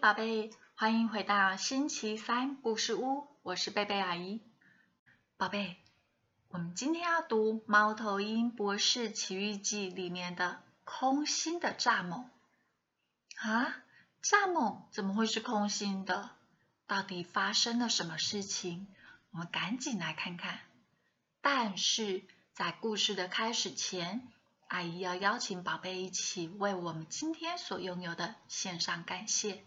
宝贝，欢迎回到星期三故事屋，我是贝贝阿姨。宝贝，我们今天要读《猫头鹰博士奇遇记》里面的空心的蚱蜢。啊，蚱蜢怎么会是空心的？到底发生了什么事情？我们赶紧来看看。但是在故事的开始前，阿姨要邀请宝贝一起为我们今天所拥有的献上感谢。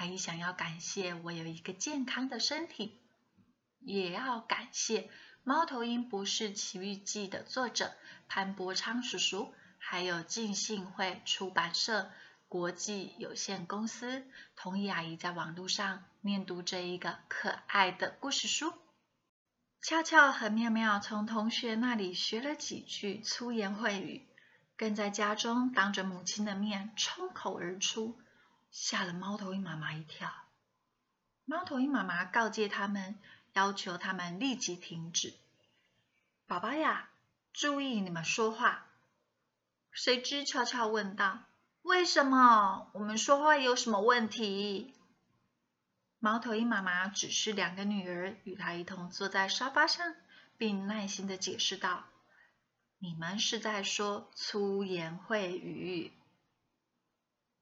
阿姨想要感谢我有一个健康的身体，也要感谢《猫头鹰博士奇遇记》的作者潘伯昌叔叔，还有浸信会出版社国际有限公司同意阿姨在网络上念读这一个可爱的故事书。俏俏和妙妙从同学那里学了几句粗言秽语，更在家中当着母亲的面冲口而出。吓了猫头鹰妈妈一跳。猫头鹰妈妈告诫他们，要求他们立即停止。宝宝呀，注意你们说话。谁知悄悄问道：“为什么我们说话有什么问题？”猫头鹰妈妈指示两个女儿与她一同坐在沙发上，并耐心的解释道：“你们是在说粗言秽语。”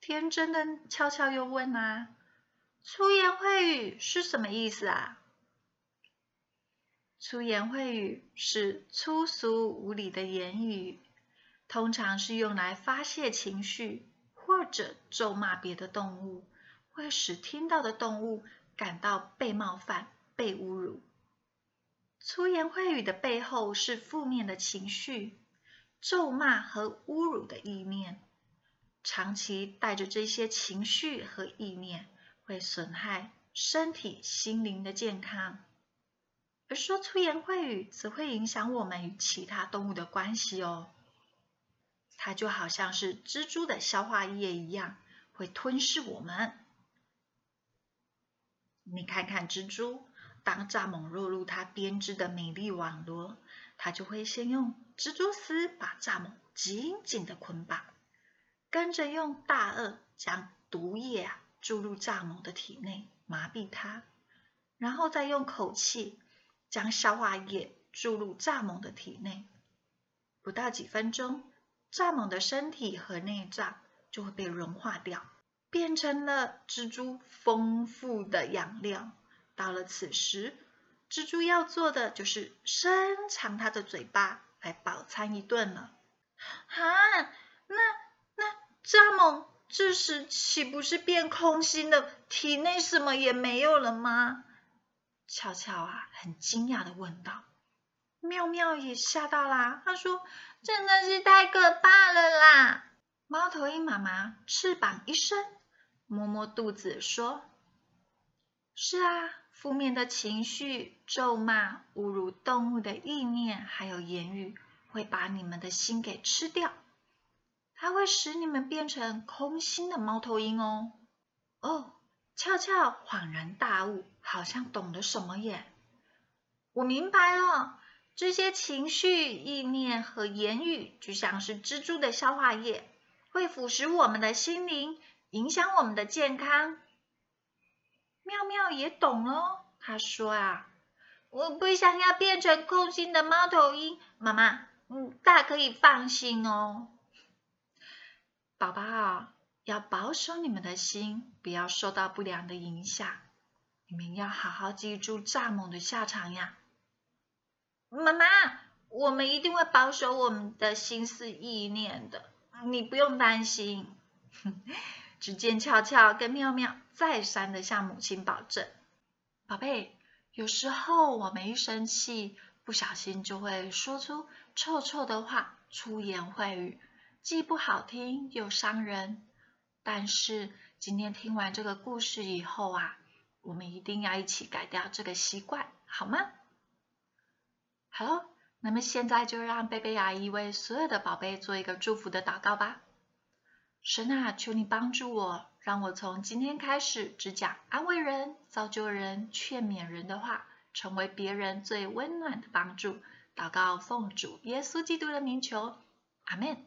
天真的悄悄又问啊：“粗言秽语是什么意思啊？”粗言秽语是粗俗无礼的言语，通常是用来发泄情绪或者咒骂别的动物，会使听到的动物感到被冒犯、被侮辱。粗言秽语的背后是负面的情绪、咒骂和侮辱的意念。长期带着这些情绪和意念，会损害身体、心灵的健康；而说粗言秽语，则会影响我们与其他动物的关系哦。它就好像是蜘蛛的消化液一样，会吞噬我们。你看看蜘蛛，当蚱蜢落入它编织的美丽网罗，它就会先用蜘蛛丝把蚱蜢紧紧的捆绑。跟着用大颚将毒液啊注入蚱蜢的体内，麻痹它，然后再用口气将消化液注入蚱蜢的体内。不到几分钟，蚱蜢的身体和内脏就会被融化掉，变成了蜘蛛丰富的养料。到了此时，蜘蛛要做的就是伸长它的嘴巴来饱餐一顿了。哈，那。蚱蜢这时岂不是变空心的，体内什么也没有了吗？巧巧啊，很惊讶的问道。妙妙也吓到啦，他说：“真的是太可怕了啦！”猫头鹰妈妈翅膀一伸，摸摸肚子说：“是啊，负面的情绪、咒骂、侮辱动物的意念，还有言语，会把你们的心给吃掉。”它会使你们变成空心的猫头鹰哦。哦，俏俏恍然大悟，好像懂得什么耶。我明白了，这些情绪、意念和言语，就像是蜘蛛的消化液，会腐蚀我们的心灵，影响我们的健康。妙妙也懂哦，他说啊，我不想要变成空心的猫头鹰，妈妈，嗯，大可以放心哦。宝宝，要保守你们的心，不要受到不良的影响。你们要好好记住蚱蜢的下场呀。妈妈，我们一定会保守我们的心思意念的，你不用担心。只见俏俏跟妙妙再三的向母亲保证。宝贝，有时候我们一生气，不小心就会说出臭臭的话，粗言秽语。既不好听又伤人，但是今天听完这个故事以后啊，我们一定要一起改掉这个习惯，好吗？好，那么现在就让贝贝阿姨为所有的宝贝做一个祝福的祷告吧。神啊，求你帮助我，让我从今天开始只讲安慰人、造就人、劝勉人的话，成为别人最温暖的帮助。祷告奉主耶稣基督的名求，阿门。